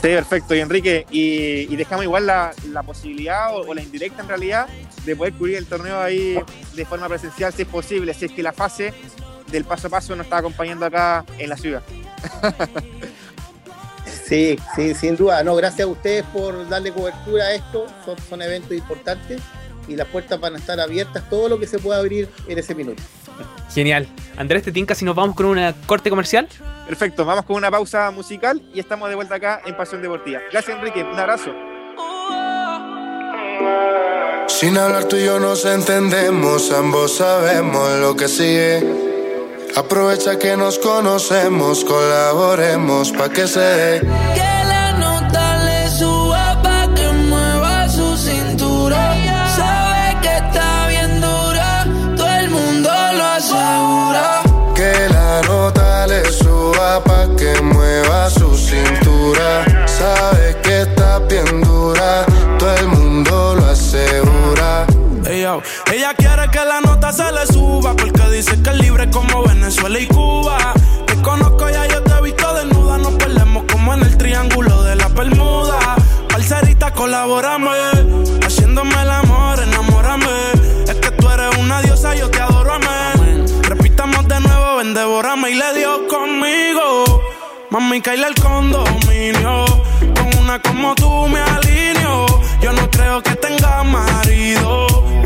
Sí, perfecto. Y Enrique, y, y dejamos igual la, la posibilidad o, o la indirecta en realidad de poder cubrir el torneo ahí de forma presencial si es posible, si es que la fase del paso a paso nos está acompañando acá en la ciudad. Sí, sí, sin duda. No, gracias a ustedes por darle cobertura a esto. Son, son eventos importantes y las puertas van a estar abiertas, todo lo que se pueda abrir en ese minuto. Genial. Andrés, te tinca si nos vamos con una corte comercial. Perfecto, vamos con una pausa musical y estamos de vuelta acá en Pasión Deportiva. Gracias Enrique, un abrazo. Sin hablar tú y yo nos entendemos, ambos sabemos lo que sigue. Aprovecha que nos conocemos, colaboremos pa' que se dé. Que la nota le suba pa' que mueva su cintura. Sabe que está bien dura, todo el mundo lo asegura. Que la nota le suba pa' que mueva su cintura. Sabe que está bien dura, todo el mundo lo asegura. Ey, yo. Ella quiere que la nota se le suba porque dice que es libre como Venezuela y Cuba. Te conozco ya, yo te he visto desnuda. Nos perdemos como en el triángulo de la Bermuda. Parcerita, colaborame. Haciéndome el amor, enamórame. Es que tú eres una diosa, yo te adoro, amén. Repitamos de nuevo, ven, devórame y le dio conmigo. Mami, caíle el condominio. Con una como tú me alineo. Yo no creo que tenga marido.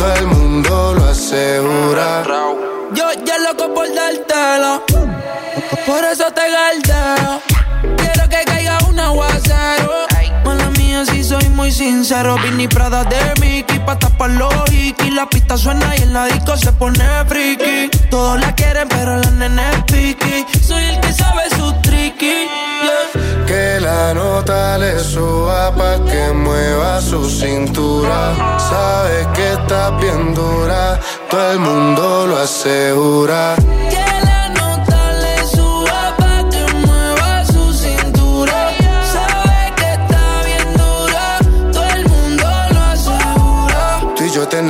todo el mundo lo asegura. Yo ya loco por dártelo, por eso te galdeo. Muy sincero. Vini Prada de Mickey, pa' tapar los hikis. La pista suena y en la disco se pone friki. Todos la quieren, pero la nena es piqui. Soy el que sabe su tricky. yeah. Que la nota le suba pa' que mueva su cintura. Sabe que está bien dura, todo el mundo lo asegura.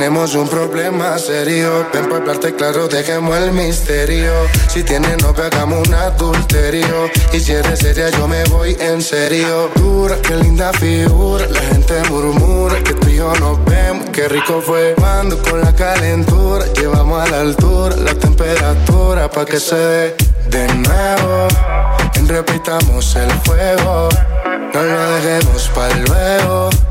Tenemos un problema serio. Ven para hablarte claro, dejemos el misterio. Si tienes novia, hagamos un adulterio. Y si eres seria, yo me voy en serio. Dura, qué linda figura. La gente murmura que tú y yo nos vemos. Qué rico fue cuando con la calentura llevamos a la altura la temperatura pa' que se dé de nuevo. Repitamos el fuego. No lo dejemos para luego.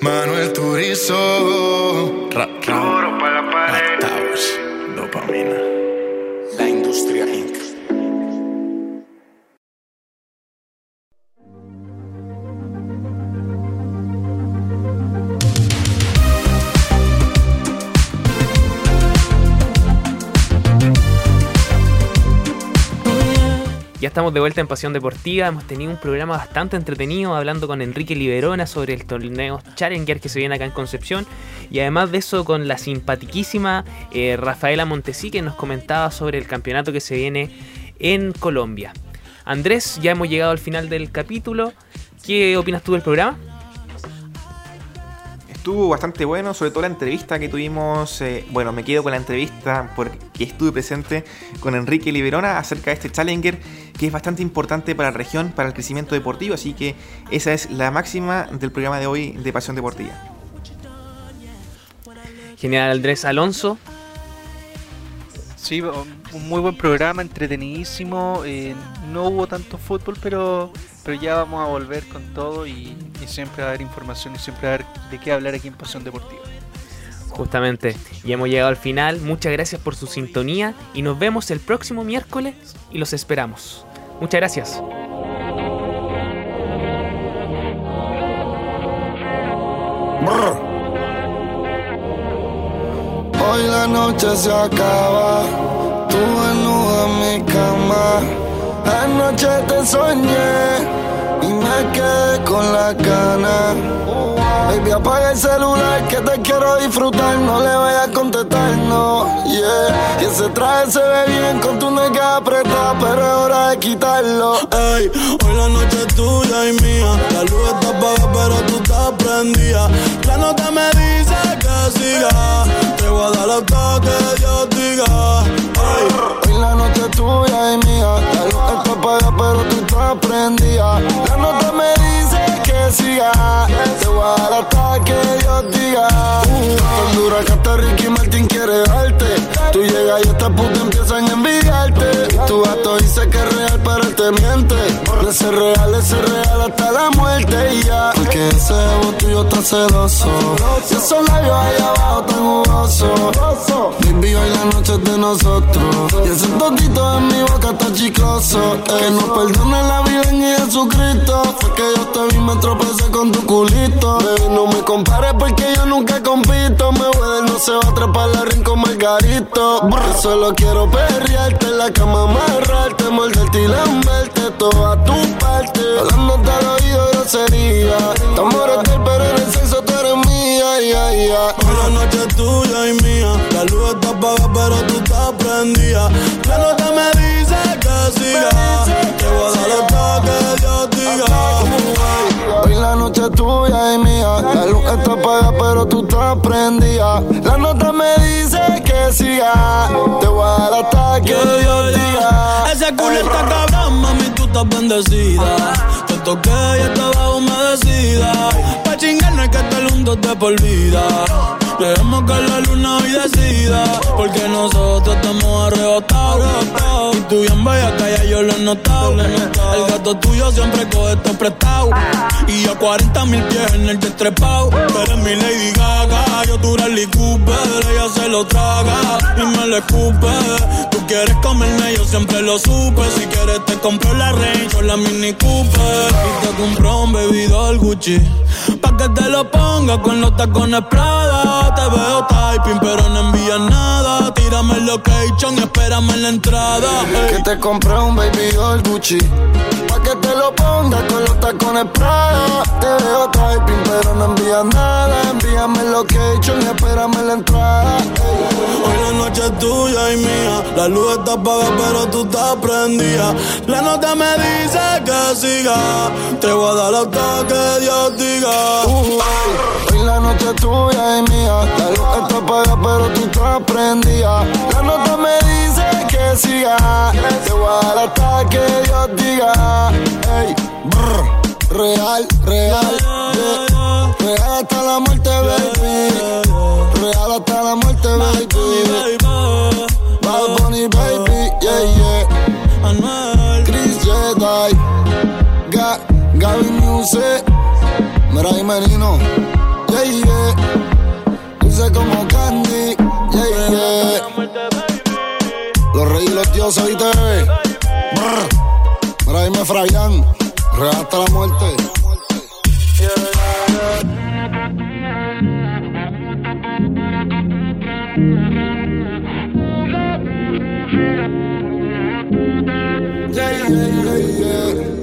Manuel Turizo. Duro para Ya estamos de vuelta en Pasión Deportiva. Hemos tenido un programa bastante entretenido hablando con Enrique Liberona sobre el torneo Challenger que se viene acá en Concepción. Y además de eso, con la simpatiquísima eh, Rafaela Montesí que nos comentaba sobre el campeonato que se viene en Colombia. Andrés, ya hemos llegado al final del capítulo. ¿Qué opinas tú del programa? Estuvo bastante bueno, sobre todo la entrevista que tuvimos. eh, bueno, me quedo con la entrevista porque estuve presente con Enrique Liberona acerca de este Challenger que es bastante importante para la región, para el crecimiento deportivo. Así que esa es la máxima del programa de hoy de Pasión Deportiva. General Andrés Alonso, Sí, un muy buen programa, entretenidísimo. eh, no hubo tanto fútbol, pero, pero ya vamos a volver con todo y, y siempre va a haber información y siempre va a haber de qué hablar aquí en Pasión Deportiva. justamente, ya hemos llegado al final. Muchas gracias por su sintonía y nos vemos el próximo miércoles y los esperamos. Muchas gracias. Hoy la noche se acaba, tú en mi cama. Anoche te soñé y me quedé con la gana. Baby, apaga el celular que te quiero disfrutar. No le vayas a contestar, no. Yeah. Y ese traje se ve bien con tu nega apretada, pero es hora de quitarlo. Ey, hoy la noche es tuya y mía. La luz está apagada, pero tú estás prendida. La nota me dice que siga. Te voy a dar hasta que Dios diga. Hoy la noche es tuya y mía. Está apagada, pero tú estás prendida. La nota me dice que siga. Te voy a dar hasta que Dios diga. Tan dura que hasta Ricky Martin quiere darte. Tú llegas y estas putas empiezan a envidiarte. Tu gato dice que es real, pero él te miente. De ser real, es ser real hasta la muerte y ya. Ese ego tuyo está celoso. Y esos labios allá abajo tan jugosos. Baby, hoy la noche de nosotros. Y ese totito en mi boca está chicloso. Que nos perdone la vida en Jesucristo. Fue que yo te vi, me tropecé con tu culito. Baby, no me compares porque yo nunca compito. Me voy no se va a atrapar la rin con Margarito. Yo solo quiero perrearte en la cama, amarrarte, morderte y lamberte toda tu parte. Hablándote al oído Estamos hotel, pero en el sexo tú eres mía, ya, ya. la noche tuya y mía. La luz está apagada, pero tú estás prendida. La nota me dice que siga. Te voy a dar hasta que Dios diga. Hoy la noche tuya y mía. La luz está apagada, pero tú estás prendida. La nota me dice que siga. Te voy a dar hasta que Dios diga. Ese culo está cabrón, mami, tú estás bendecida. Toqué y estaba humedecida. Pa' chingar no hay que estar juntos de por. Dejemos que la luna hoy decida. Porque nosotros estamos arrebatados. Y tú bien bella, que ya yo lo he notado. El gato tuyo siempre coge esto prestado. Y a 40 mil pies en el. Tú eres mi Lady Gaga. Yo tu Rally Cooper. Ella se lo traga y me lo escupe. Tú quieres comerme, yo siempre lo supe. Si quieres, te compro la Range o la Mini Cooper. Y te compro un bebidor Gucci. Pa' que te lo ponga con los tacones Prada. Te veo typing, pero no envías nada. Tírame el location y espérame en la entrada. Que te compré un baby doll Gucci Pa' que te lo pongas con los tacones Prada Te veo typing pero no envías nada Envíame el location y espérame en la entrada. Hoy la noche es tuya y mía. La luz está apagada, pero tú estás prendida. La nota me dice que siga. Te voy a dar hasta que Dios diga. Uh, Hoy la noche es tuya y mía. La luz está apagada pero tú estás La nota me dice que siga. Te voy a dar hasta que Dios diga. Ey, brr, Real, real yeah. Real hasta la muerte baby. Real hasta la muerte baby. Bad Bunny baby Yeah, yeah. Chris Jedi. Ga Gaby Music Mira y Los reyes y los dioses, ¿oíste? Brr. Mira, dime hasta la muerte Yeah, yeah, yeah.